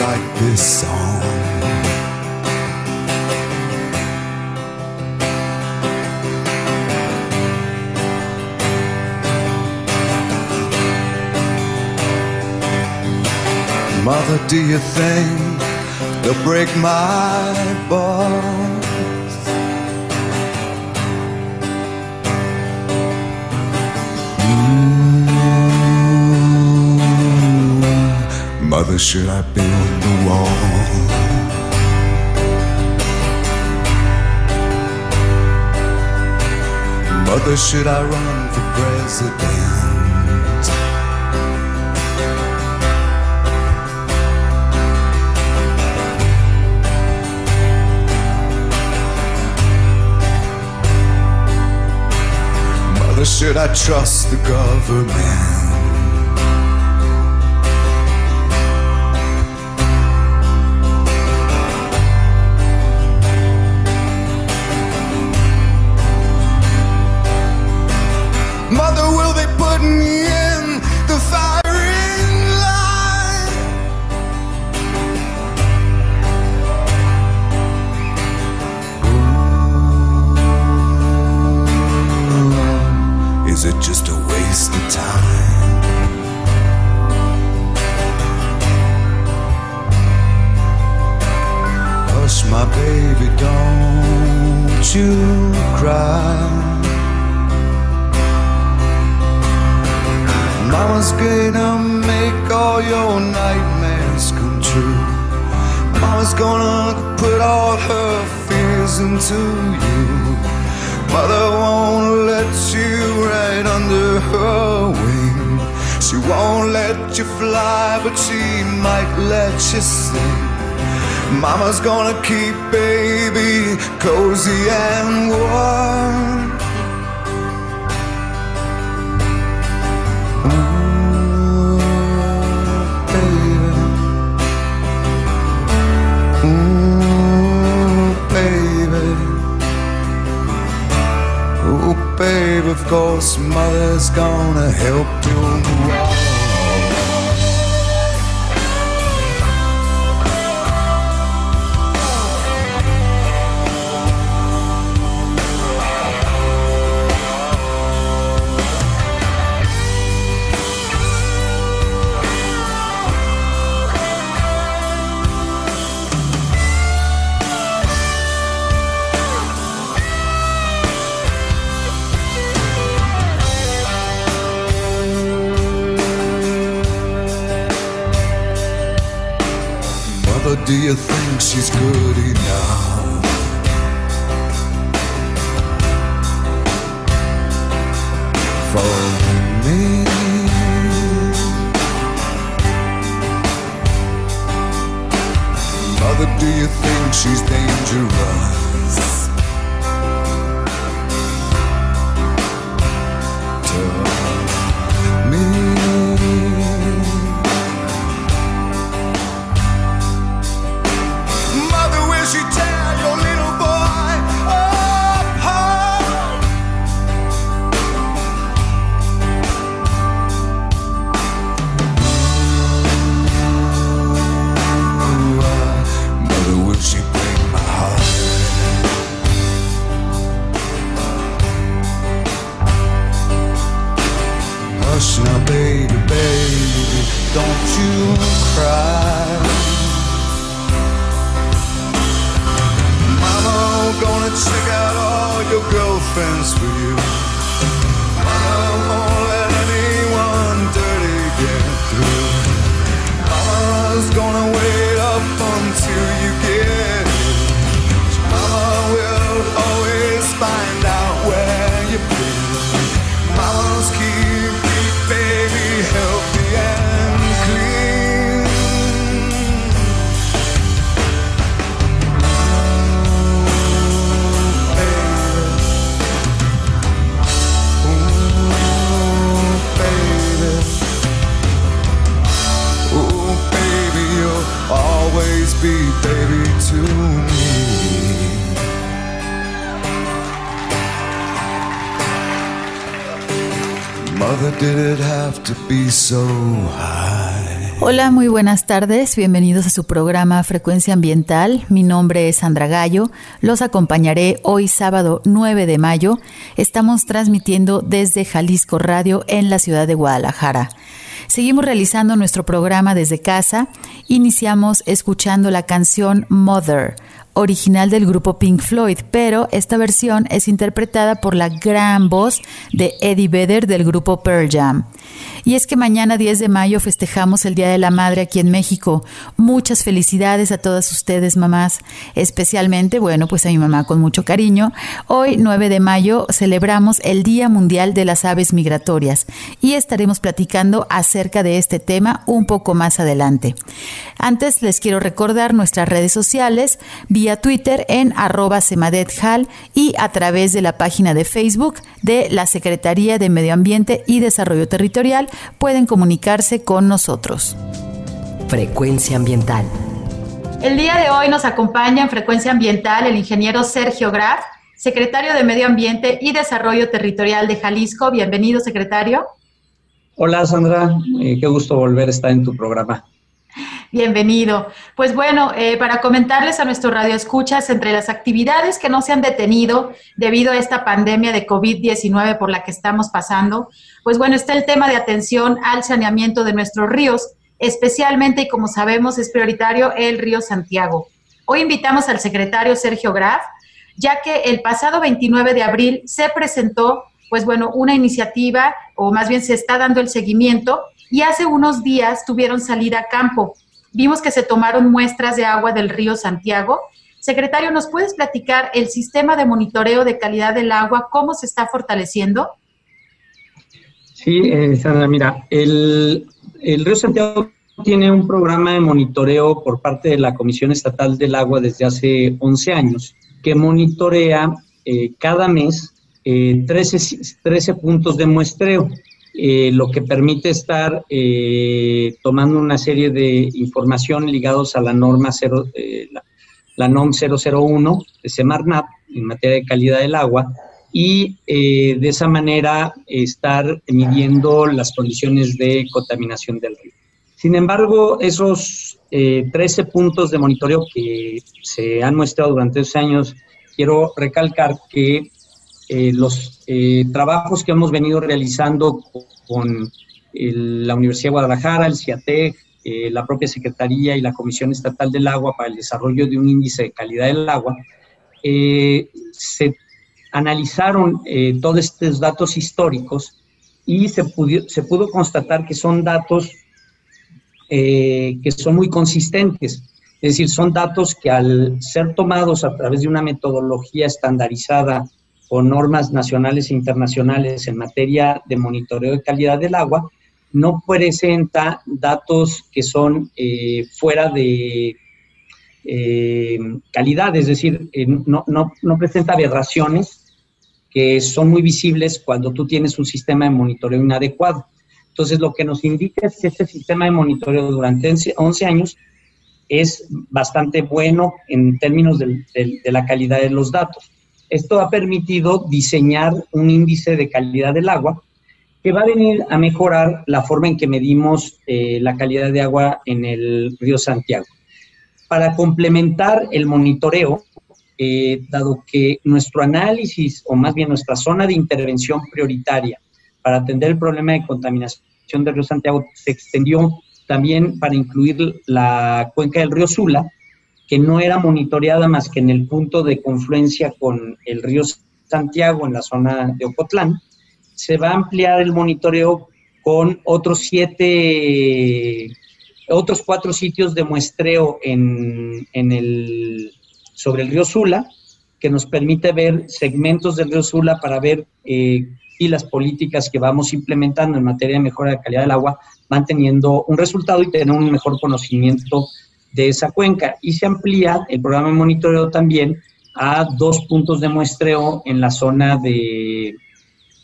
Like this song? Mother, do you think they'll break my bones? Mother, should I build the wall? Mother, should I run for president? Mother, should I trust the government? Mama's gonna keep baby cozy and warm. Mm, mm, baby. Ooh, baby, of course, mother's gonna help you think she's good enough? Hola, muy buenas tardes. Bienvenidos a su programa Frecuencia Ambiental. Mi nombre es Sandra Gallo. Los acompañaré hoy sábado 9 de mayo. Estamos transmitiendo desde Jalisco Radio en la ciudad de Guadalajara. Seguimos realizando nuestro programa desde casa. Iniciamos escuchando la canción Mother original del grupo Pink Floyd, pero esta versión es interpretada por la gran voz de Eddie Vedder del grupo Pearl Jam. Y es que mañana 10 de mayo festejamos el Día de la Madre aquí en México. Muchas felicidades a todas ustedes, mamás. Especialmente, bueno, pues a mi mamá con mucho cariño. Hoy, 9 de mayo, celebramos el Día Mundial de las Aves Migratorias y estaremos platicando acerca de este tema un poco más adelante. Antes les quiero recordar nuestras redes sociales vía Twitter en arroba semadethal y a través de la página de Facebook de la Secretaría de Medio Ambiente y Desarrollo Territorial pueden comunicarse con nosotros. Frecuencia ambiental. El día de hoy nos acompaña en Frecuencia Ambiental el ingeniero Sergio Graf, secretario de Medio Ambiente y Desarrollo Territorial de Jalisco. Bienvenido, secretario. Hola, Sandra. Eh, qué gusto volver a estar en tu programa. Bienvenido. Pues bueno, eh, para comentarles a nuestro radio escuchas, entre las actividades que no se han detenido debido a esta pandemia de COVID-19 por la que estamos pasando, pues bueno, está el tema de atención al saneamiento de nuestros ríos, especialmente y como sabemos es prioritario el río Santiago. Hoy invitamos al secretario Sergio Graf, ya que el pasado 29 de abril se presentó, pues bueno, una iniciativa, o más bien se está dando el seguimiento, y hace unos días tuvieron salida a campo. Vimos que se tomaron muestras de agua del río Santiago. Secretario, ¿nos puedes platicar el sistema de monitoreo de calidad del agua, cómo se está fortaleciendo? Sí, eh, Sandra, mira, el, el río Santiago tiene un programa de monitoreo por parte de la Comisión Estatal del Agua desde hace 11 años, que monitorea eh, cada mes 13, eh, 13 puntos de muestreo. Eh, lo que permite estar eh, tomando una serie de información ligados a la norma cero, eh, la, NOM 001 de Semarnat en materia de calidad del agua y de esa manera estar midiendo las condiciones de contaminación del río. Sin embargo, esos 13 puntos de monitoreo que se han muestrado durante esos años, quiero recalcar que eh, los eh, trabajos que hemos venido realizando con la Universidad de Guadalajara, el CIATEC, eh, la propia Secretaría y la Comisión Estatal del Agua para el desarrollo de un índice de calidad del agua, se analizaron todos estos datos históricos y se, se pudo constatar que son datos que son muy consistentes. Es decir, son datos que al ser tomados a través de una metodología estandarizada o normas nacionales e internacionales en materia de monitoreo de calidad del agua, no presenta datos que son eh, fuera de eh, calidad, es decir, eh, no, no, no, presenta aberraciones que son muy visibles cuando tú tienes un sistema de monitoreo inadecuado. Entonces, lo que nos indica es que este sistema de monitoreo durante 11 años es bastante bueno en términos de la calidad de los datos. Esto ha permitido diseñar un índice de calidad del agua que va a venir a mejorar la forma en que medimos eh, la calidad de agua en el río Santiago. Para complementar el monitoreo, eh, dado que nuestro análisis, o más bien nuestra zona de intervención prioritaria para atender el problema de contaminación del río Santiago se extendió también para incluir la cuenca del río Sula, que no era monitoreada más que en el punto de confluencia con el río Santiago en la zona de Ocotlán, se va a ampliar el monitoreo con otros siete, otros cuatro sitios de muestreo en, el, sobre el río Sula, que nos permite ver segmentos del río Sula para ver eh, si las políticas que vamos implementando en materia de mejora de calidad del agua van teniendo un resultado y tener un mejor conocimiento de esa cuenca y se amplía el programa de monitoreo también a dos puntos de muestreo en la zona de,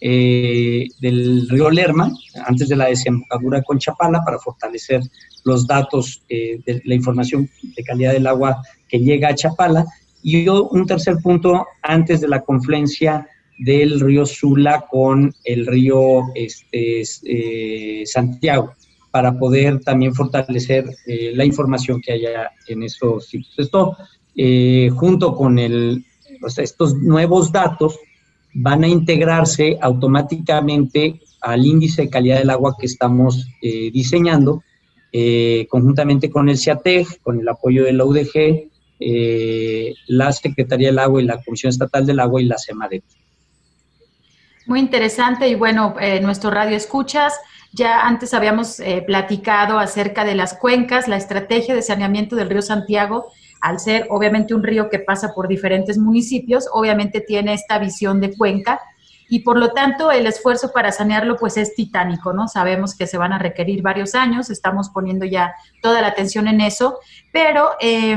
eh, del río Lerma, antes de la desembocadura con Chapala, para fortalecer los datos eh, de la información de calidad del agua que llega a Chapala. Y un tercer punto antes de la confluencia del río Sula con el río este, eh, Santiago para poder también fortalecer eh, la información que haya en esos sitios. Esto, eh, junto con el, estos nuevos datos, van a integrarse automáticamente al índice de calidad del agua que estamos diseñando, conjuntamente con el CIATEG, con el apoyo de la UDG, la Secretaría del Agua y la Comisión Estatal del Agua y la CEMADET. Muy interesante y bueno, eh, nuestro radio escuchas. Ya antes habíamos eh, platicado acerca de las cuencas, la estrategia de saneamiento del río Santiago, al ser obviamente un río que pasa por diferentes municipios, obviamente tiene esta visión de cuenca y por lo tanto el esfuerzo para sanearlo pues es titánico, ¿no? Sabemos que se van a requerir varios años, estamos poniendo ya toda la atención en eso, pero eh,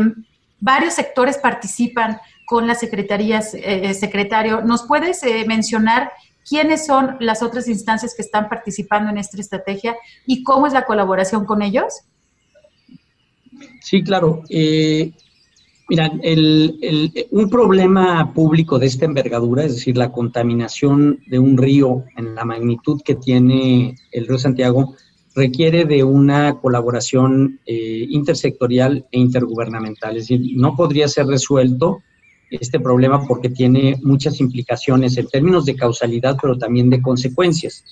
varios sectores participan con las secretarías, secretario. ¿Nos puedes mencionar quiénes son las otras instancias que están participando en esta estrategia y cómo es la colaboración con ellos? Sí, claro. Eh, mira, un problema público de esta envergadura, es decir, la contaminación de un río en la magnitud que tiene el río Santiago, requiere de una colaboración eh, intersectorial e intergubernamental. Es decir, no podría ser resuelto este problema porque tiene muchas implicaciones en términos de causalidad, pero también de consecuencias.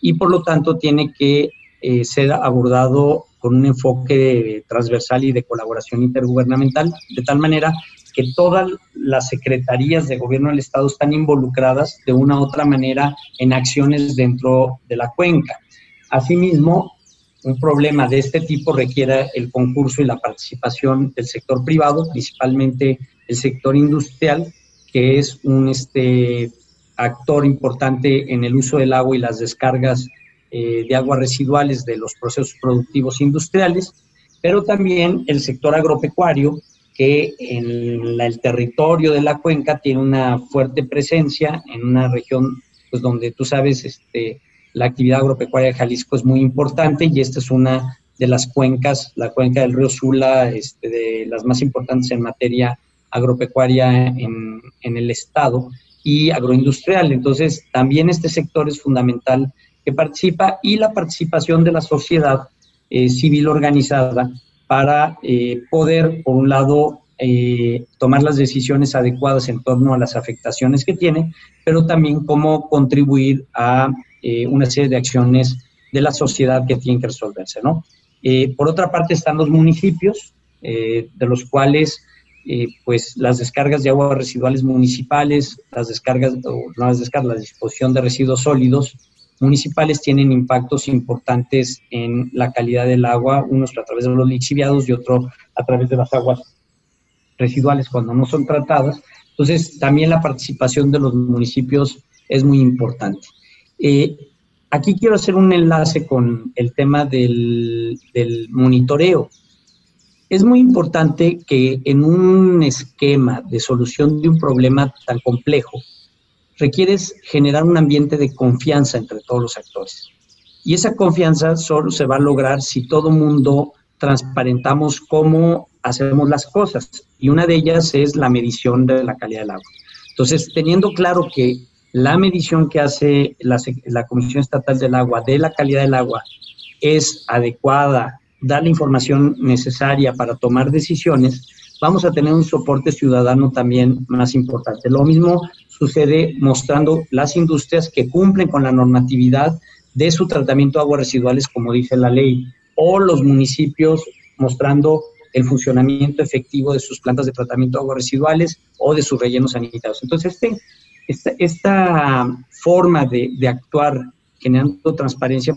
Y por lo tanto tiene que eh, ser abordado con un enfoque transversal y de colaboración intergubernamental, de tal manera que todas las secretarías de gobierno del Estado están involucradas de una u otra manera en acciones dentro de la cuenca. Asimismo, un problema de este tipo requiere el concurso y la participación del sector privado, principalmente el sector industrial, que es un este, actor importante en el uso del agua y las descargas eh, de aguas residuales de los procesos productivos industriales, pero también el sector agropecuario, que en el territorio de la cuenca tiene una fuerte presencia en una región pues, donde tú sabes, este, la actividad agropecuaria de Jalisco es muy importante y esta es una de las cuencas, la cuenca del río Sula, este, de las más importantes en materia agropecuaria en, el Estado y agroindustrial. Entonces, también este sector es fundamental que participa y la participación de la sociedad eh, civil organizada para eh, poder, por un lado, eh, tomar las decisiones adecuadas en torno a las afectaciones que tiene, pero también cómo contribuir a una serie de acciones de la sociedad que tienen que resolverse, ¿no? por otra parte están los municipios, de los cuales eh, pues las descargas de aguas residuales municipales, las descargas, o no las descargas, la disposición de residuos sólidos municipales tienen impactos importantes en la calidad del agua, unos a través de los lixiviados y otro a través de las aguas residuales cuando no son tratadas. Entonces, también la participación de los municipios es muy importante. Eh, aquí quiero hacer un enlace con el tema del, del monitoreo es muy importante que en un esquema de solución de un problema tan complejo, requieres generar un ambiente de confianza entre todos los actores. Y esa confianza solo se va a lograr si todo mundo transparentamos cómo hacemos las cosas. Y una de ellas es la medición de la calidad del agua. Entonces, teniendo claro que la medición que hace la, la Comisión Estatal del Agua de la calidad del agua es adecuada dar la información necesaria para tomar decisiones, vamos a tener un soporte ciudadano también más importante. Lo mismo sucede mostrando las industrias que cumplen con la normatividad de su tratamiento de aguas residuales, como dice la ley, o los municipios mostrando el funcionamiento efectivo de sus plantas de tratamiento de aguas residuales o de sus rellenos sanitarios. Entonces, este, esta, forma de, de actuar generando transparencia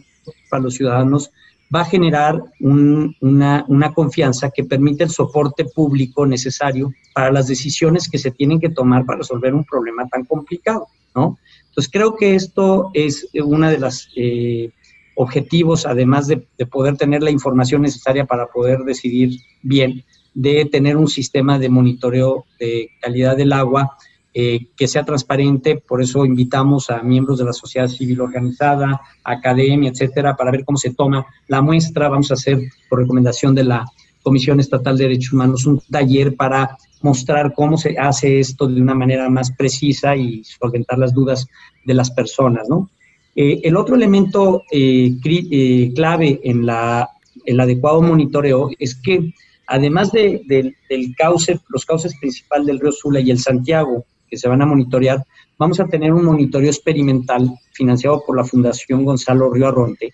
para los ciudadanos va a generar una, confianza que permite el soporte público necesario para las decisiones que se tienen que tomar para resolver un problema tan complicado, ¿no? Entonces creo que esto es uno de los eh, objetivos, además de, de, poder tener la información necesaria para poder decidir bien, de tener un sistema de monitoreo de calidad del agua eh, que sea transparente, por eso invitamos a miembros de la sociedad civil organizada, academia, etcétera, para ver cómo se toma la muestra. Vamos a hacer, por recomendación de la Comisión Estatal de Derechos Humanos un taller para mostrar cómo se hace esto de una manera más precisa y solventar las dudas de las personas, ¿no? Eh, el otro elemento eh, eh, clave en la, el adecuado monitoreo es que además de, del cauce, los cauces principales del río Sula y el Santiago, que se van a monitorear, vamos a tener un monitoreo experimental financiado por la Fundación Gonzalo Río Arronte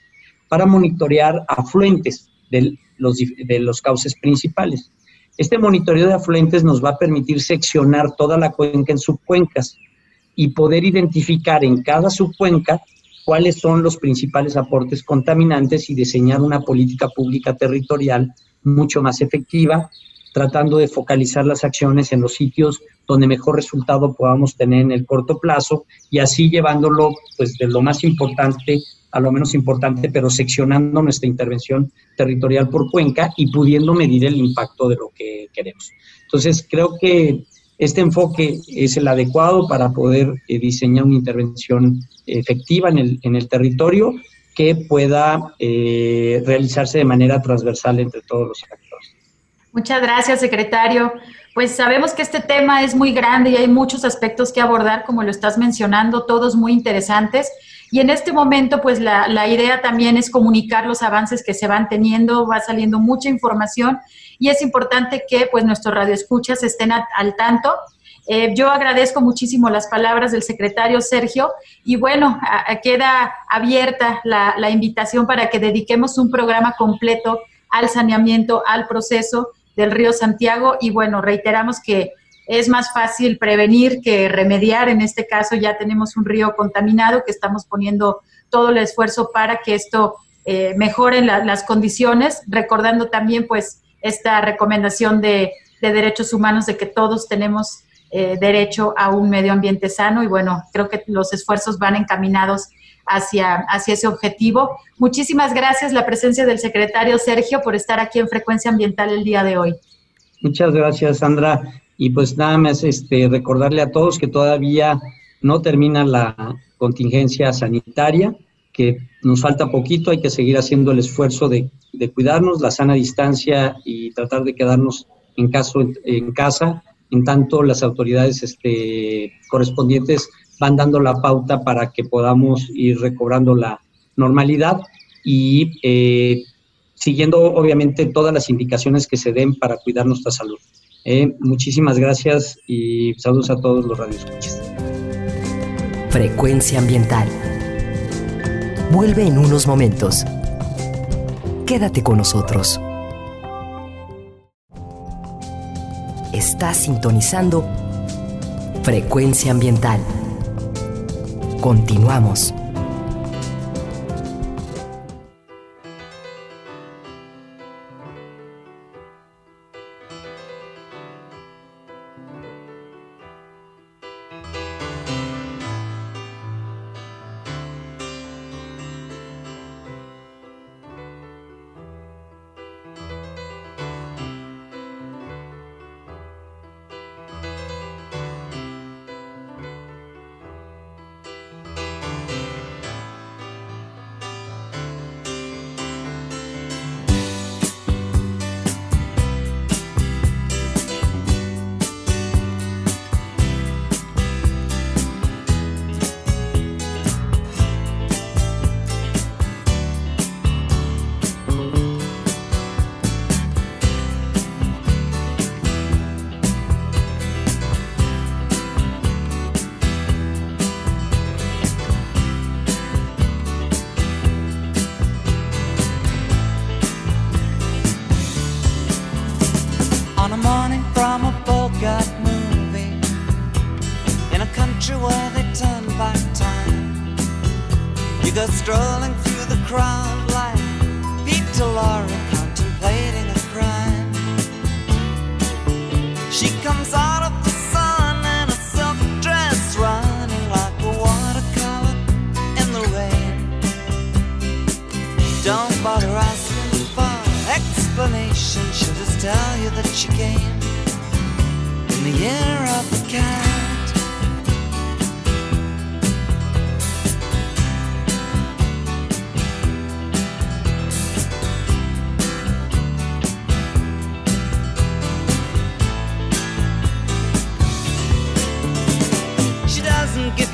para monitorear afluentes de los, de los cauces principales. Este monitoreo de afluentes nos va a permitir seccionar toda la cuenca en subcuencas y poder identificar en cada subcuenca cuáles son los principales aportes contaminantes y diseñar una política pública territorial mucho más efectiva, tratando de focalizar las acciones en los sitios donde mejor resultado podamos tener en el corto plazo y así llevándolo pues de lo más importante a lo menos importante, pero seccionando nuestra intervención territorial por cuenca y pudiendo medir el impacto de lo que queremos. Entonces, creo que este enfoque es el adecuado para poder eh, diseñar una intervención efectiva en el, en el territorio que pueda eh, realizarse de manera transversal entre todos los actores. Muchas gracias, secretario. Pues sabemos que este tema es muy grande y hay muchos aspectos que abordar, como lo estás mencionando, todos muy interesantes. Y en este momento, pues la, la, idea también es comunicar los avances que se van teniendo, va saliendo mucha información y es importante que pues nuestros radioescuchas estén al tanto. Eh, yo agradezco muchísimo las palabras del secretario Sergio y bueno, queda abierta la invitación para que dediquemos un programa completo al saneamiento, al proceso del río Santiago y bueno, reiteramos que es más fácil prevenir que remediar. En este caso ya tenemos un río contaminado que estamos poniendo todo el esfuerzo para que esto eh, mejore las condiciones, recordando también pues esta recomendación de, derechos humanos de que todos tenemos eh, derecho a un medio ambiente sano y bueno, creo que los esfuerzos van encaminados hacia, hacia ese objetivo. Muchísimas gracias la presencia del secretario Sergio por estar aquí en Frecuencia Ambiental el día de hoy. Muchas gracias, Sandra. Y pues nada más este, recordarle a todos que todavía no termina la contingencia sanitaria, que nos falta poquito, hay que seguir haciendo el esfuerzo de, de cuidarnos, la sana distancia y tratar de quedarnos en, caso, en casa, en tanto las autoridades este, correspondientes van dando la pauta para que podamos ir recobrando la normalidad y eh, siguiendo obviamente todas las indicaciones que se den para cuidar nuestra salud. Eh, muchísimas gracias y saludos a todos los radioescuchas. Frecuencia ambiental. Vuelve en unos momentos. Quédate con nosotros. Estás sintonizando Frecuencia ambiental. Continuamos.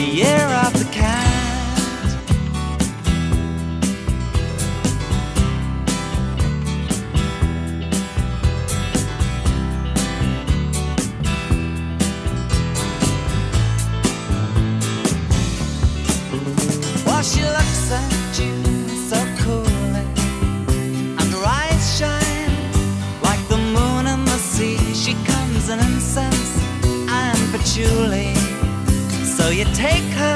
the year of the take her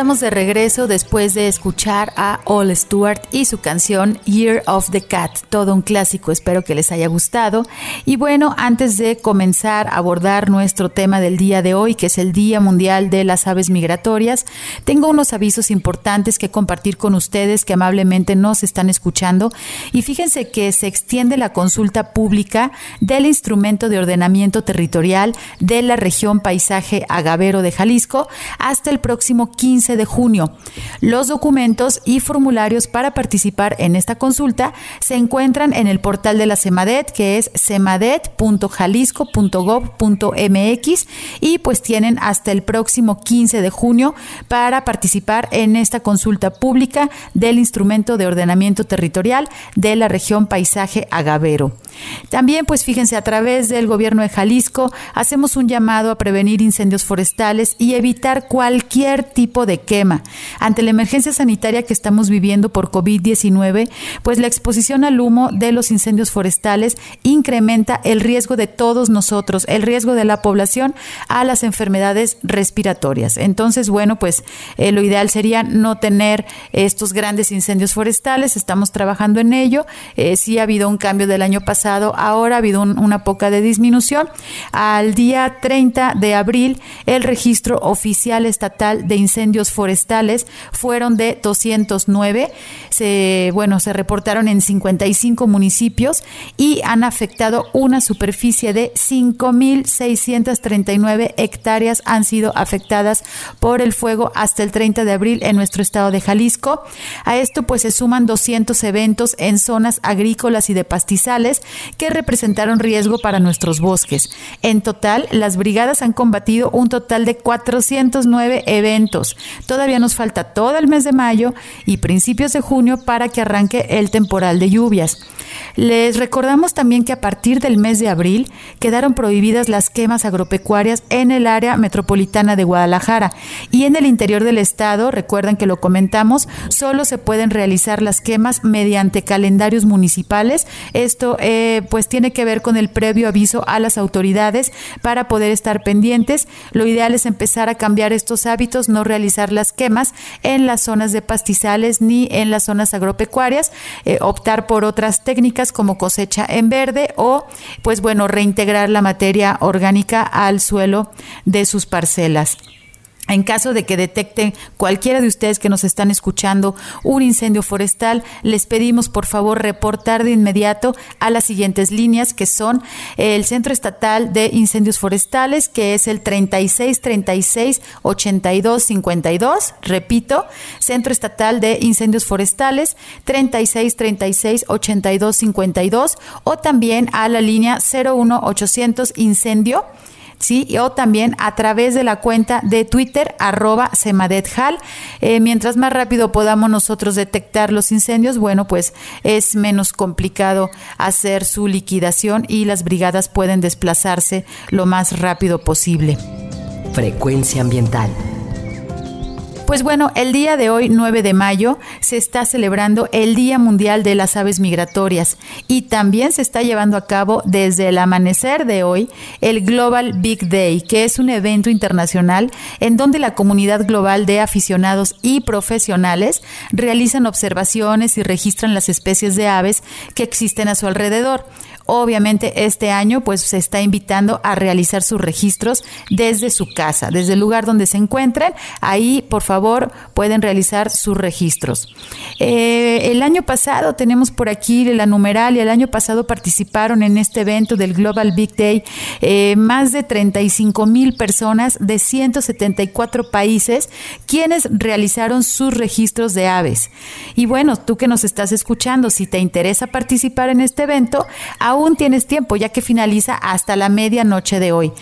Estamos de regreso después de escuchar a All Stewart y su canción Year of the Cat, todo un clásico, espero que les haya gustado. Y bueno, antes de comenzar a abordar nuestro tema del día de hoy, que es el Día Mundial de las Aves Migratorias, tengo unos avisos importantes que compartir con ustedes que amablemente nos están escuchando. Y fíjense que se extiende la consulta pública del instrumento de ordenamiento territorial de la región paisaje agavero de Jalisco hasta el próximo 15 15 de junio. Los documentos y formularios para participar en esta consulta se encuentran en el portal de la CEMADET, que es cemadet.jalisco.gov.mx y pues tienen hasta el próximo 15 de junio para participar en esta consulta pública del instrumento de ordenamiento territorial de la región Paisaje Agavero. También, pues fíjense, a través del gobierno de Jalisco hacemos un llamado a prevenir incendios forestales y evitar cualquier tipo de quema. Ante la emergencia sanitaria que estamos viviendo por COVID-19, pues la exposición al humo de los incendios forestales incrementa el riesgo de todos nosotros, el riesgo de la población a las enfermedades respiratorias. Entonces, bueno, pues eh, lo ideal sería no tener estos grandes incendios forestales, estamos trabajando en ello. Eh, sí ha habido un cambio del año pasado, ahora ha habido una poca de disminución. Al día 30 de abril, el registro oficial estatal de incendios forestales fueron de 209. Se, bueno, se reportaron en 55 municipios y han afectado una superficie de 5.639 hectáreas han sido afectadas por el fuego hasta el 30 de abril en nuestro estado de Jalisco. A esto pues se suman 200 eventos en zonas agrícolas y de pastizales que representaron riesgo para nuestros bosques. En total, las brigadas han combatido un total de 409 eventos. Todavía nos falta todo el mes de mayo y principios de junio para que arranque el temporal de lluvias. Les recordamos también que a partir del mes de abril quedaron prohibidas las quemas agropecuarias en el área metropolitana de Guadalajara y en el interior del estado, recuerden que lo comentamos, solo se pueden realizar las quemas mediante calendarios municipales. Esto eh, pues tiene que ver con el previo aviso a las autoridades para poder estar pendientes. Lo ideal es empezar a cambiar estos hábitos, no realizar las quemas en las zonas de pastizales ni en las zonas agropecuarias, eh, optar por otras técnicas como cosecha en verde o pues bueno, reintegrar la materia orgánica al suelo de sus parcelas. En caso de que detecten cualquiera de ustedes que nos están escuchando un incendio forestal, les pedimos por favor reportar de inmediato a las siguientes líneas que son el Centro Estatal de Incendios Forestales, que es el 36 36 82 52, repito, Centro Estatal de Incendios Forestales 36 36 82 52 o también a la línea 01 800 incendio ¿sí? O también a través de la cuenta de Twitter, arroba semadethal. Eh, mientras más rápido podamos nosotros detectar los incendios, bueno, pues es menos complicado hacer su liquidación y las brigadas pueden desplazarse lo más rápido posible. Frecuencia ambiental. Pues bueno, el día de hoy, 9 de mayo, se está celebrando el Día Mundial de las Aves Migratorias y también se está llevando a cabo desde el amanecer de hoy el Global Big Day, que es un evento internacional en donde la comunidad global de aficionados y profesionales realizan observaciones y registran las especies de aves que existen a su alrededor. Obviamente este año pues se está invitando a realizar sus registros desde su casa, desde el lugar donde se encuentren. Ahí por favor pueden realizar sus registros. Eh, el año pasado tenemos por aquí la numeral y el año pasado participaron en este evento del Global Big Day eh, más de 35 mil personas de 174 países quienes realizaron sus registros de aves. Y bueno, tú que nos estás escuchando, si te interesa participar en este evento, aún tienes tiempo ya que finaliza hasta la medianoche de hoy.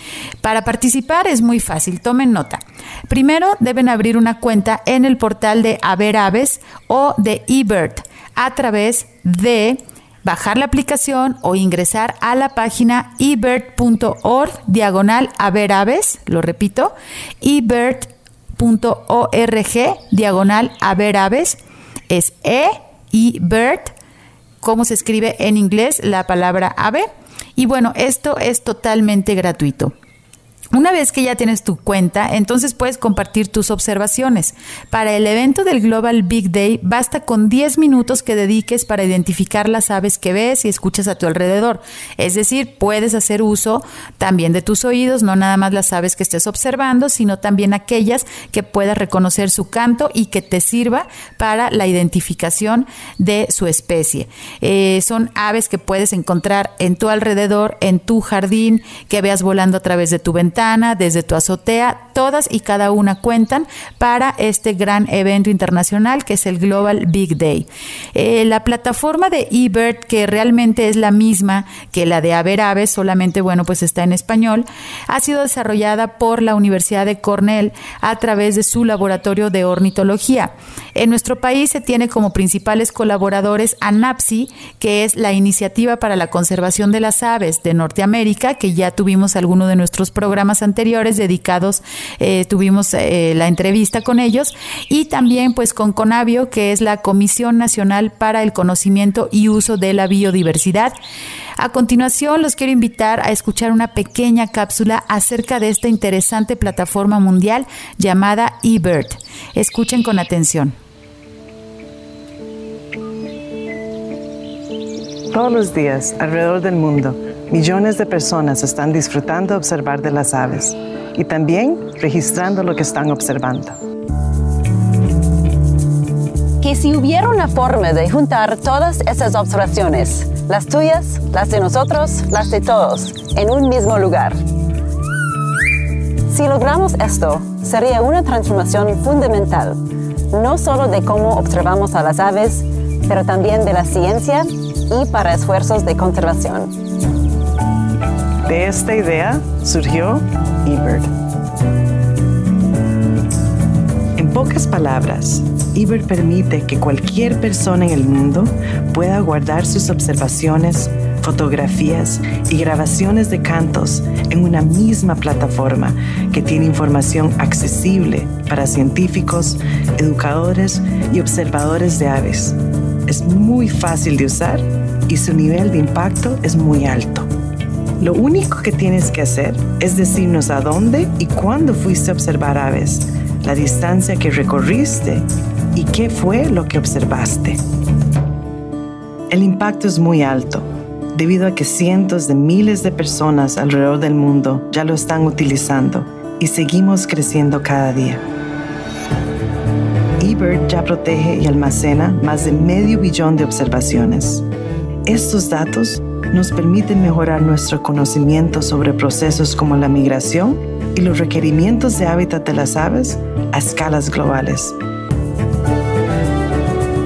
Para participar es muy fácil, tomen nota. Primero deben abrir una cuenta en el portal de Haber Aves o de eBird a través de bajar la aplicación o ingresar a la página ebird.org diagonal haber aves, lo repito, ebird.org diagonal haber aves, es e bird cómo se escribe en inglés la palabra ave. Y bueno, esto es totalmente gratuito. Una vez que ya tienes tu cuenta, entonces puedes compartir tus observaciones. Para el evento del Global Big Day, basta con 10 minutos que dediques para identificar las aves que ves y escuchas a tu alrededor. Es decir, puedes hacer uso también de tus oídos, no nada más las aves que estés observando, sino también aquellas que puedas reconocer su canto y que te sirva para la identificación de su especie. Eh, son aves que puedes encontrar en tu alrededor, en tu jardín, que veas volando a través de tu ventana ventana, desde tu azotea, todas y cada una cuentan para este gran evento internacional que es el Global Big Day. Eh, la plataforma de eBird, que realmente es la misma que la de Haber Aves, solamente, bueno, pues está en español, ha sido desarrollada por la Universidad de Cornell a través de su laboratorio de ornitología. En nuestro país se tiene como principales colaboradores a NAPSI, que es la Iniciativa para la Conservación de las Aves de Norteamérica, que ya tuvimos alguno de nuestros programas anteriores dedicados eh, tuvimos eh, la entrevista con ellos y también pues con Conavio, que es la Comisión Nacional para el Conocimiento y Uso de la Biodiversidad. A continuación, los quiero invitar a escuchar una pequeña cápsula acerca de esta interesante plataforma mundial llamada eBird. Escuchen con atención. Todos los días, alrededor del mundo, millones de personas están disfrutando observar de las aves y también registrando lo que están observando. Que si hubiera una forma de juntar todas esas observaciones, las tuyas, las de nosotros, las de todos, en un mismo lugar. Si logramos esto, sería una transformación fundamental, no solo de cómo observamos a las aves, pero también de la ciencia y para esfuerzos de conservación. De esta idea surgió eBird. En pocas palabras, eBird permite que cualquier persona en el mundo pueda guardar sus observaciones, fotografías y grabaciones de cantos en una misma plataforma que tiene información accesible para científicos, educadores y observadores de aves. Es muy fácil de usar y su nivel de impacto es muy alto. Lo único que tienes que hacer es decirnos a dónde y cuándo fuiste a observar aves, la distancia que recorriste y qué fue lo que observaste. El impacto es muy alto debido a que cientos de miles de personas alrededor del mundo ya lo están utilizando y seguimos creciendo cada día. eBird ya protege y almacena más de medio billón de observaciones. Estos datos nos permiten mejorar nuestro conocimiento sobre procesos como la migración y los requerimientos de hábitat de las aves a escalas globales.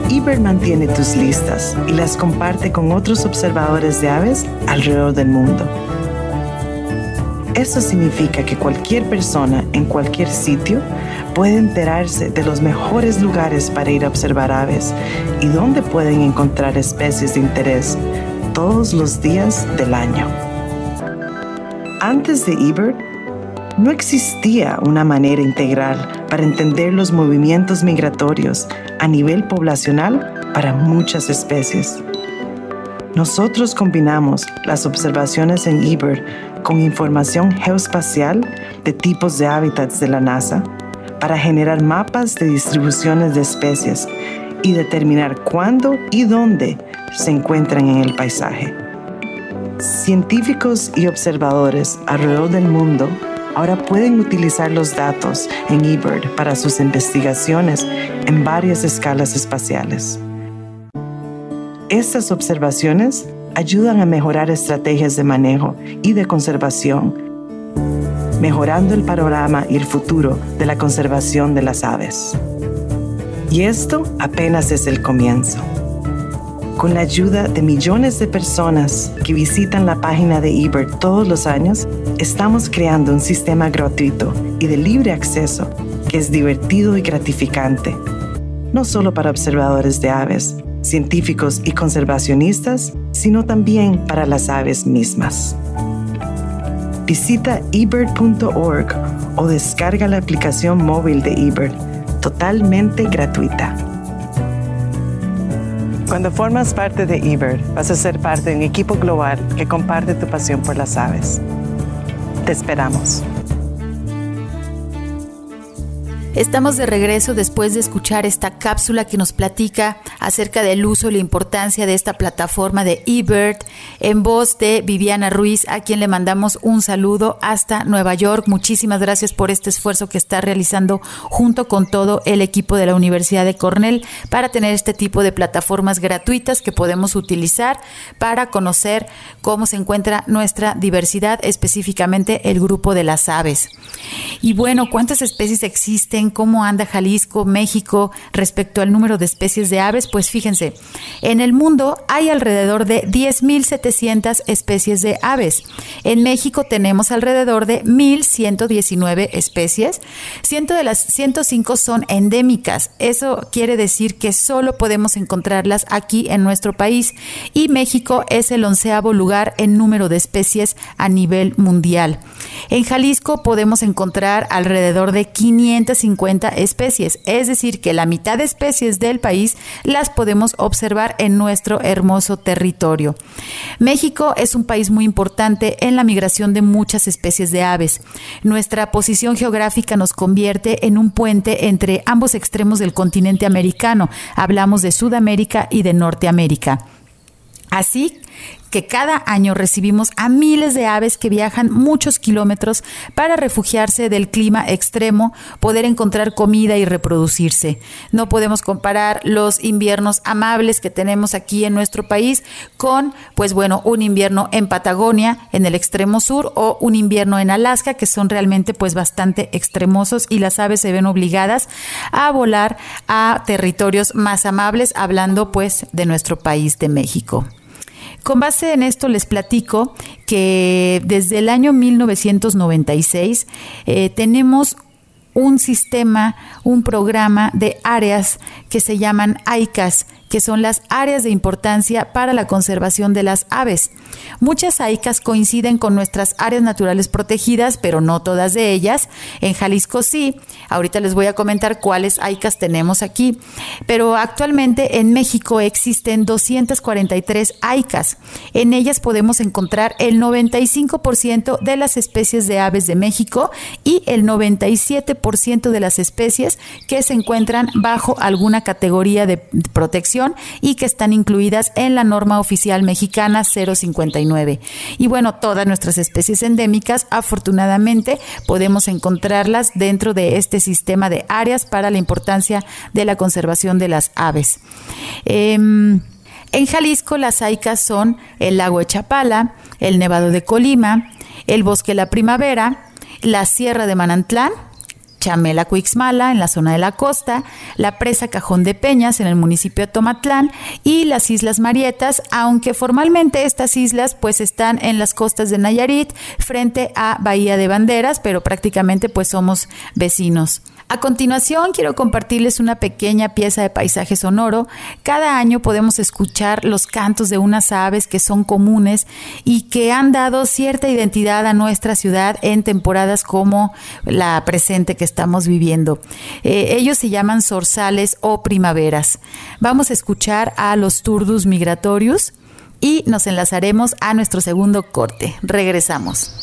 eBird mantiene tus listas y las comparte con otros observadores de aves alrededor del mundo. Eso significa que cualquier persona en cualquier sitio puede enterarse de los mejores lugares para ir a observar aves y dónde pueden encontrar especies de interés todos los días del año. Antes de eBird, no existía una manera integral para entender los movimientos migratorios a nivel poblacional para muchas especies. Nosotros combinamos las observaciones en eBird con información geoespacial de tipos de hábitats de la NASA para generar mapas de distribuciones de especies y determinar cuándo y dónde se encuentran en el paisaje. Científicos y observadores alrededor del mundo ahora pueden utilizar los datos en eBird para sus investigaciones en varias escalas espaciales. Estas observaciones ayudan a mejorar estrategias de manejo y de conservación, mejorando el panorama y el futuro de la conservación de las aves. Y esto apenas es el comienzo. Con la ayuda de millones de personas que visitan la página de eBird todos los años, estamos creando un sistema gratuito y de libre acceso que es divertido y gratificante, no solo para observadores de aves, científicos y conservacionistas, sino también para las aves mismas. Visita ebird.org o descarga la aplicación móvil de eBird, totalmente gratuita. Cuando formas parte de eBird, vas a ser parte de un equipo global que comparte tu pasión por las aves. Te esperamos. Estamos de regreso después de escuchar esta cápsula que nos platica acerca del uso y la importancia de esta plataforma de eBird en voz de Viviana Ruiz, a quien le mandamos un saludo hasta Nueva York. Muchísimas gracias por este esfuerzo que está realizando junto con todo el equipo de la Universidad de Cornell para tener este tipo de plataformas gratuitas que podemos utilizar para conocer cómo se encuentra nuestra diversidad, específicamente el grupo de las aves. Y bueno, ¿cuántas especies existen? Cómo anda Jalisco, México respecto al número de especies de aves, pues fíjense, en el mundo hay alrededor de 10.700 especies de aves. En México tenemos alrededor de 1.119 especies. Ciento de las 105 son endémicas. Eso quiere decir que solo podemos encontrarlas aquí en nuestro país y México es el onceavo lugar en número de especies a nivel mundial. En Jalisco podemos encontrar alrededor de 550 especies, es decir, que la mitad de especies del país las podemos observar en nuestro hermoso territorio. México es un país muy importante en la migración de muchas especies de aves. Nuestra posición geográfica nos convierte en un puente entre ambos extremos del continente americano. Hablamos de Sudamérica y de Norteamérica. Así que cada año recibimos a miles de aves que viajan muchos kilómetros para refugiarse del clima extremo, poder encontrar comida y reproducirse. No podemos comparar los inviernos amables que tenemos aquí en nuestro país con, pues bueno, un invierno en Patagonia, en el extremo sur, o un invierno en Alaska, que son realmente pues bastante extremosos y las aves se ven obligadas a volar a territorios más amables, hablando pues de nuestro país de México. Con base en esto les platico que desde el año 1996 eh, tenemos un sistema, un programa de áreas que se llaman AICAS, que son las áreas de importancia para la conservación de las aves. Muchas AICAS coinciden con nuestras áreas naturales protegidas, pero no todas de ellas. En Jalisco sí. Ahorita les voy a comentar cuáles AICAS tenemos aquí. Pero actualmente en México existen 243 AICAS. En ellas podemos encontrar el 95% de las especies de aves de México y el 97% de las especies que se encuentran bajo alguna categoría de protección y que están incluidas en la norma oficial mexicana 059. Y bueno, todas nuestras especies endémicas, afortunadamente, podemos encontrarlas dentro de este sistema de áreas para la importancia de la conservación de las aves. Em, en Jalisco las AICAS son el lago de Chapala, el Nevado de Colima, el Bosque La Primavera, la Sierra de Manantlán, Chamela Cuixmala en la zona de la costa, la presa Cajón de Peñas en el municipio de Tomatlán y las Islas Marietas, aunque formalmente estas islas pues están en las costas de Nayarit frente a Bahía de Banderas, pero prácticamente pues somos vecinos. A continuación, quiero compartirles una pequeña pieza de paisaje sonoro. Cada año podemos escuchar los cantos de unas aves que son comunes y que han dado cierta identidad a nuestra ciudad en temporadas como la presente que estamos viviendo. Eh, ellos se llaman zorzales o primaveras. Vamos a escuchar a los turdus migratorios y nos enlazaremos a nuestro segundo corte. Regresamos.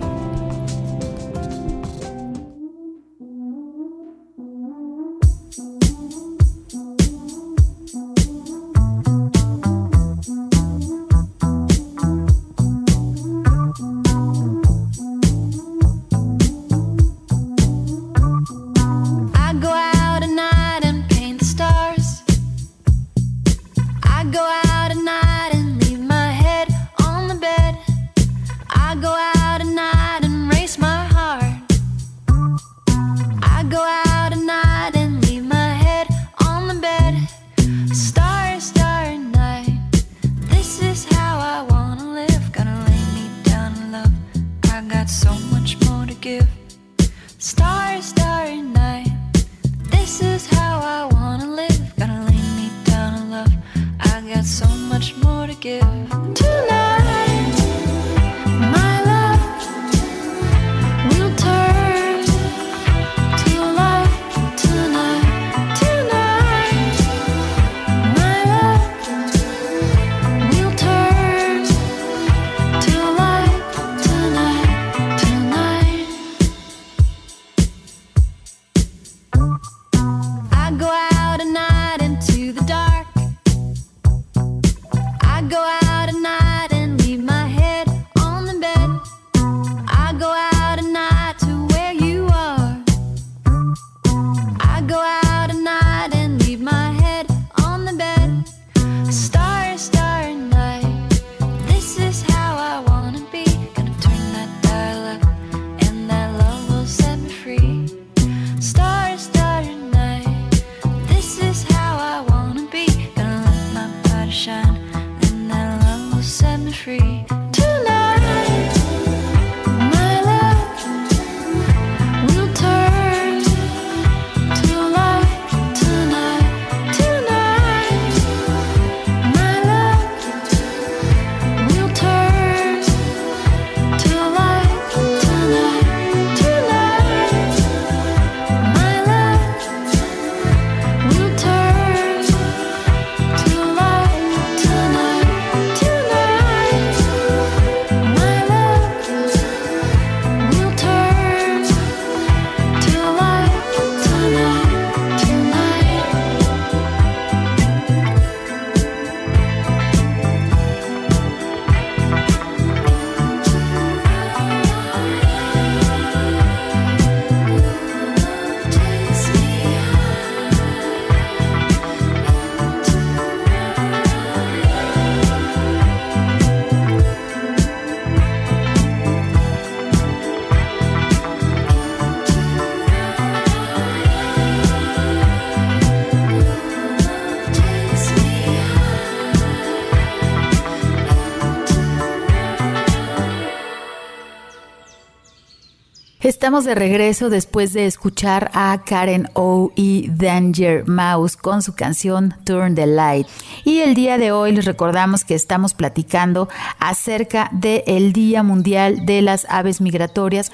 Estamos de regreso después de escuchar a Karen O y Danger Mouse con su canción Turn the Light. Y el día de hoy les recordamos que estamos platicando acerca del Día Mundial de las Aves Migratorias.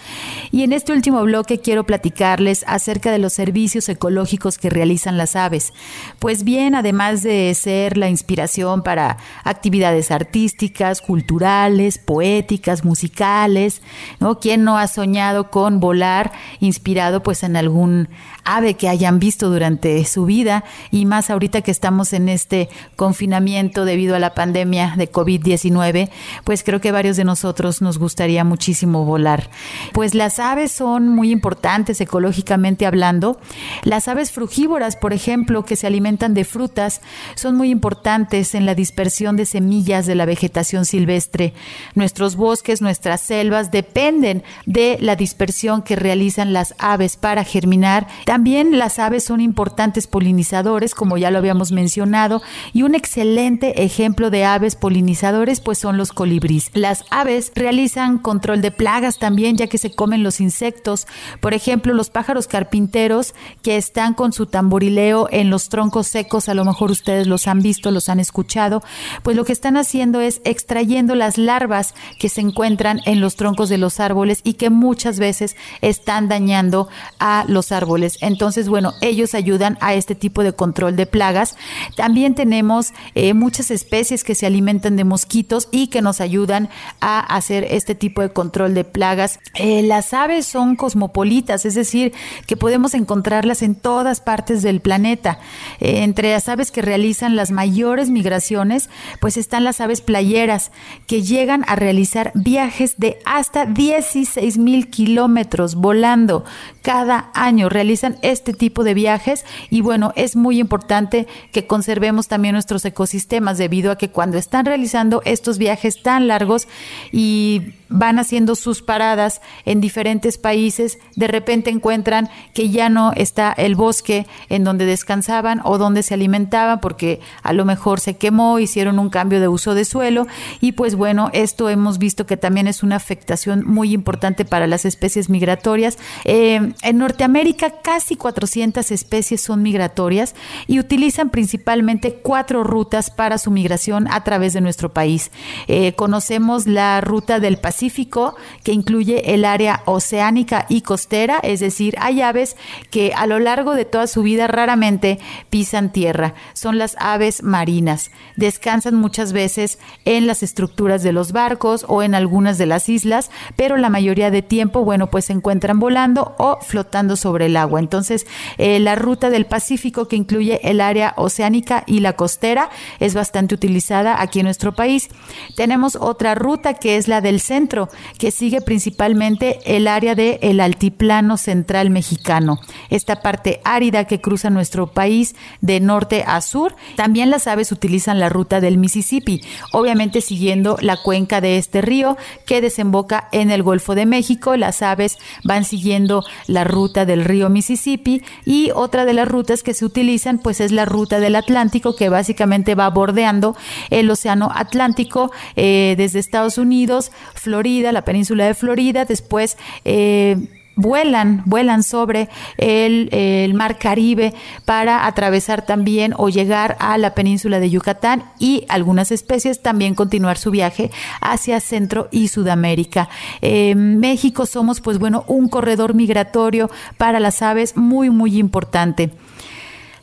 Y en este último bloque quiero platicarles acerca de los servicios ecológicos que realizan las aves. Pues bien, además de ser la inspiración para actividades artísticas, culturales, poéticas, musicales, ¿no? ¿Quién no ha soñado con volar inspirado pues en algún ave que hayan visto durante su vida y más ahorita que estamos en este confinamiento debido a la pandemia de COVID-19, pues creo que varios de nosotros nos gustaría muchísimo volar. Pues las aves son muy importantes ecológicamente hablando. Las aves frugívoras, por ejemplo, que se alimentan de frutas, son muy importantes en la dispersión de semillas de la vegetación silvestre. Nuestros bosques, nuestras selvas dependen de la dispersión que realizan las aves para germinar. Las aves son importantes polinizadores, como ya lo habíamos mencionado, y un excelente ejemplo de aves polinizadores pues son los colibríes. Las aves realizan control de plagas también, ya que se comen los insectos. Por ejemplo, los pájaros carpinteros que están con su tamborileo en los troncos secos, a lo mejor ustedes los han visto, los han escuchado, pues lo que están haciendo es extrayendo las larvas que se encuentran en los troncos de los árboles y que muchas veces están dañando a los árboles. Entonces, bueno, ellos ayudan a este tipo de control de plagas. También tenemos eh, muchas especies que se alimentan de mosquitos y que nos ayudan a hacer este tipo de control de plagas. Eh, las aves son cosmopolitas, es decir, que podemos encontrarlas en todas partes del planeta. Eh, entre las aves que realizan las mayores migraciones, pues están las aves playeras, que llegan a realizar viajes de hasta 16 mil kilómetros volando cada año. Realizan este tipo de viajes y bueno, es muy importante que conservemos también nuestros ecosistemas debido a que cuando están realizando estos viajes tan largos y van haciendo sus paradas en diferentes países, de repente encuentran que ya no está el bosque en donde descansaban o donde se alimentaban porque a lo mejor se quemó, hicieron un cambio de uso de suelo y pues bueno, esto hemos visto que también es una afectación muy importante para las especies migratorias. Eh, en Norteamérica casi 400 especies son migratorias y utilizan principalmente cuatro rutas para su migración a través de nuestro país. Eh, conocemos la ruta del Pacífico, que incluye el área oceánica y costera, es decir, hay aves que a lo largo de toda su vida raramente pisan tierra. Son las aves marinas. Descansan muchas veces en las estructuras de los barcos o en algunas de las islas, pero la mayoría de tiempo, bueno, pues se encuentran volando o flotando sobre el agua. Entonces, eh, la ruta del Pacífico, que incluye el área oceánica y la costera, es bastante utilizada aquí en nuestro país. Tenemos otra ruta que es la del centro que sigue principalmente el área del el altiplano central mexicano, esta parte árida que cruza nuestro país de norte a sur. También las aves utilizan la ruta del Mississippi, obviamente siguiendo la cuenca de este río que desemboca en el Golfo de México. Las aves van siguiendo la ruta del río Mississippi y otra de las rutas que se utilizan pues es la ruta del Atlántico que básicamente va bordeando el Océano Atlántico eh, desde Estados Unidos, Florida, la península de Florida, después eh, vuelan, vuelan sobre el, el, mar Caribe para atravesar también o llegar a la península de Yucatán y algunas especies también continuar su viaje hacia Centro y Sudamérica. En México somos, pues bueno, un corredor migratorio para las aves muy, muy importante.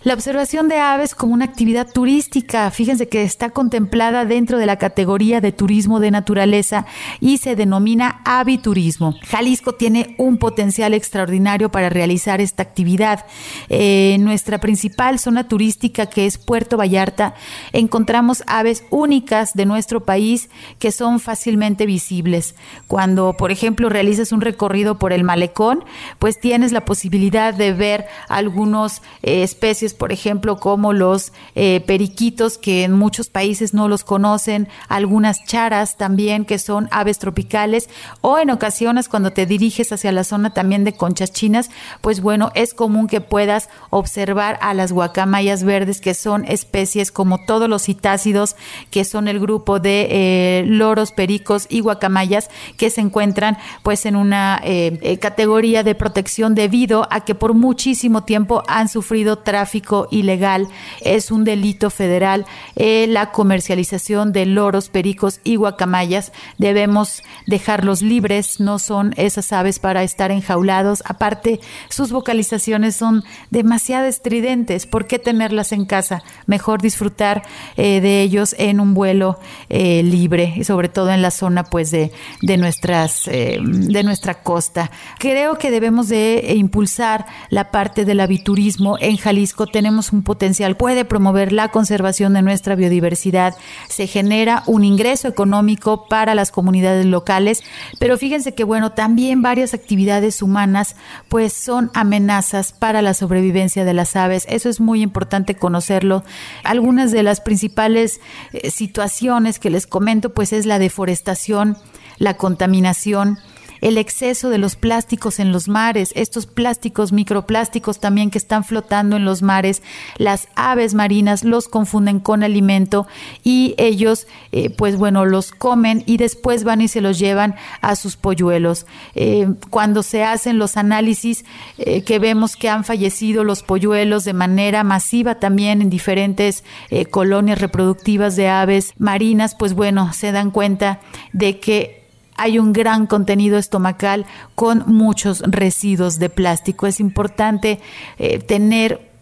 La observación de aves como una actividad turística, fíjense que está contemplada dentro de la categoría de turismo de naturaleza y se denomina aviturismo. Jalisco tiene un potencial extraordinario para realizar esta actividad. En nuestra principal zona turística, que es Puerto Vallarta, encontramos aves únicas de nuestro país que son fácilmente visibles. Cuando, por ejemplo, realizas un recorrido por el malecón, pues tienes la posibilidad de ver algunas eh, especies por ejemplo, como los eh, periquitos, que en muchos países no los conocen, algunas charas también, que son aves tropicales, o en ocasiones cuando te diriges hacia la zona también de conchas chinas, pues bueno, es común que puedas observar a las guacamayas verdes, que son especies como todos los citácidos, que son el grupo de eh, loros, pericos y guacamayas, que se encuentran pues en una eh, categoría de protección debido a que por muchísimo tiempo han sufrido tráfico ilegal, es un delito federal eh, la comercialización de loros, pericos y guacamayas. Debemos dejarlos libres, no son esas aves para estar enjaulados. Aparte, sus vocalizaciones son demasiado estridentes. ¿Por qué tenerlas en casa? Mejor disfrutar eh, de ellos en un vuelo eh, libre, y sobre todo en la zona pues de, de nuestras de nuestra costa. Creo que debemos de impulsar la parte del aviturismo en Jalisco tenemos un potencial, puede promover la conservación de nuestra biodiversidad, se genera un ingreso económico para las comunidades locales, pero fíjense que bueno, también varias actividades humanas pues son amenazas para la sobrevivencia de las aves, eso es muy importante conocerlo. Algunas de las principales eh, situaciones que les comento pues es la deforestación, la contaminación, el exceso de los plásticos en los mares, estos plásticos, microplásticos también que están flotando en los mares, las aves marinas los confunden con alimento y ellos, eh, pues bueno, los comen y después van y se los llevan a sus polluelos. Eh, cuando se hacen los análisis eh, que vemos que han fallecido los polluelos de manera masiva también en diferentes colonias reproductivas de aves marinas, pues bueno, se dan cuenta de que hay un gran contenido estomacal con muchos residuos de plástico. Es importante eh, tener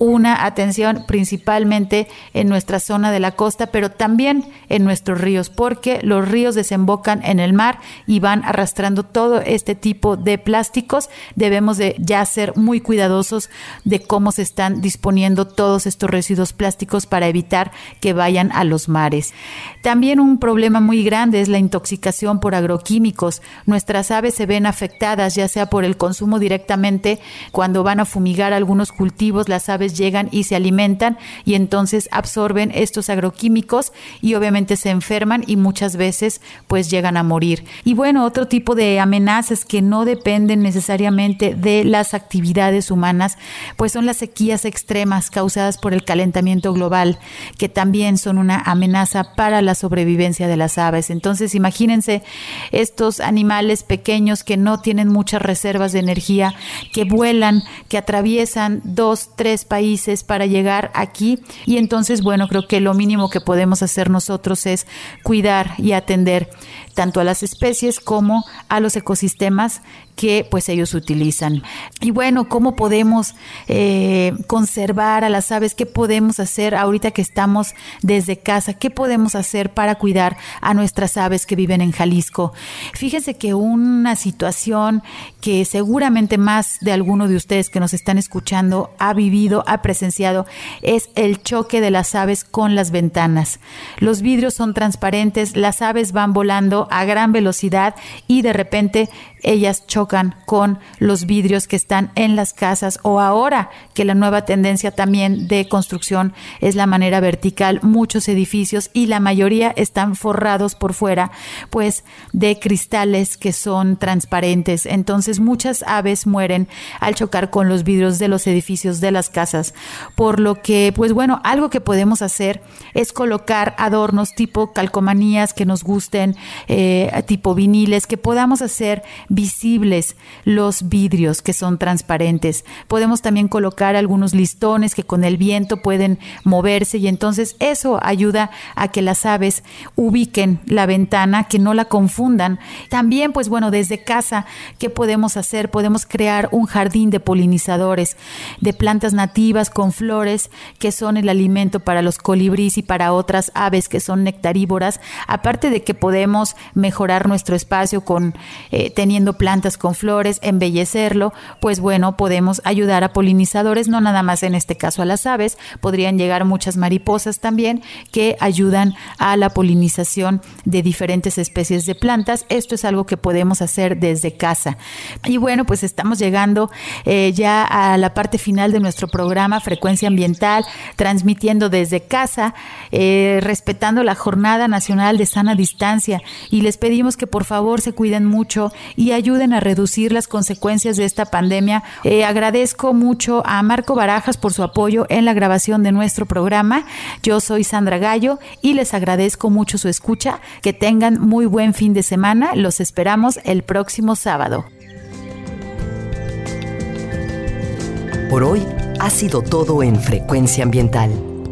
una atención principalmente en nuestra zona de la costa, pero también en nuestros ríos, porque los ríos desembocan en el mar y van arrastrando todo este tipo de plásticos. Debemos de ya ser muy cuidadosos de cómo se están disponiendo todos estos residuos plásticos para evitar que vayan a los mares. También un problema muy grande es la intoxicación por agroquímicos. Nuestras aves se ven afectadas ya sea por el consumo directamente cuando van a fumigar algunos cultivos, las aves llegan y se alimentan y entonces absorben estos agroquímicos y obviamente se enferman y muchas veces pues llegan a morir. Y bueno, otro tipo de amenazas que no dependen necesariamente de las actividades humanas, pues son las sequías extremas causadas por el calentamiento global, que también son una amenaza para la sobrevivencia de las aves. Entonces, imagínense estos animales pequeños que no tienen muchas reservas de energía, que vuelan, que atraviesan dos, tres países para llegar aquí. Y entonces, bueno, creo que lo mínimo que podemos hacer nosotros es cuidar y atender tanto a las especies como a los ecosistemas que pues ellos utilizan. Y bueno, ¿cómo podemos eh, conservar a las aves? ¿Qué podemos hacer ahorita que estamos desde casa? ¿Qué podemos hacer para cuidar a nuestras aves que viven en Jalisco? Fíjense que una situación que seguramente más de alguno de ustedes que nos están escuchando ha vivido, ha presenciado, es el choque de las aves con las ventanas. Los vidrios son transparentes, las aves van volando a gran velocidad y de repente ellas chocan con los vidrios que están en las casas o ahora que la nueva tendencia también de construcción es la manera vertical, muchos edificios y la mayoría están forrados por fuera pues de cristales que son transparentes. Entonces muchas aves mueren al chocar con los vidrios de los edificios de las casas. Por lo que pues bueno, algo que podemos hacer es colocar adornos tipo calcomanías que nos gusten, eh, tipo viniles, que podamos hacer visibles los vidrios que son transparentes. Podemos también colocar algunos listones que con el viento pueden moverse y entonces eso ayuda a que las aves ubiquen la ventana, que no la confundan. También, pues bueno, desde casa, ¿qué podemos hacer? Podemos crear un jardín de polinizadores, de plantas nativas con flores que son el alimento para los colibríes y para otras aves que son nectarívoras. Aparte de que podemos mejorar nuestro espacio con eh, teniendo plantas con flores, embellecerlo, pues bueno, podemos ayudar a polinizadores, no nada más en este caso a las aves, podrían llegar muchas mariposas también que ayudan a la polinización de diferentes especies de plantas. Esto es algo que podemos hacer desde casa. Y bueno, pues estamos llegando eh, ya a la parte final de nuestro programa Frecuencia Ambiental, transmitiendo desde casa, eh, respetando la Jornada Nacional de Sana Distancia y les pedimos que por favor se cuiden mucho ayuden a reducir las consecuencias de esta pandemia. Eh, agradezco mucho a Marco Barajas por su apoyo en la grabación de nuestro programa. Yo soy Sandra Gallo y les agradezco mucho su escucha. Que tengan muy buen fin de semana. Los esperamos el próximo sábado. Por hoy ha sido todo en Frecuencia Ambiental.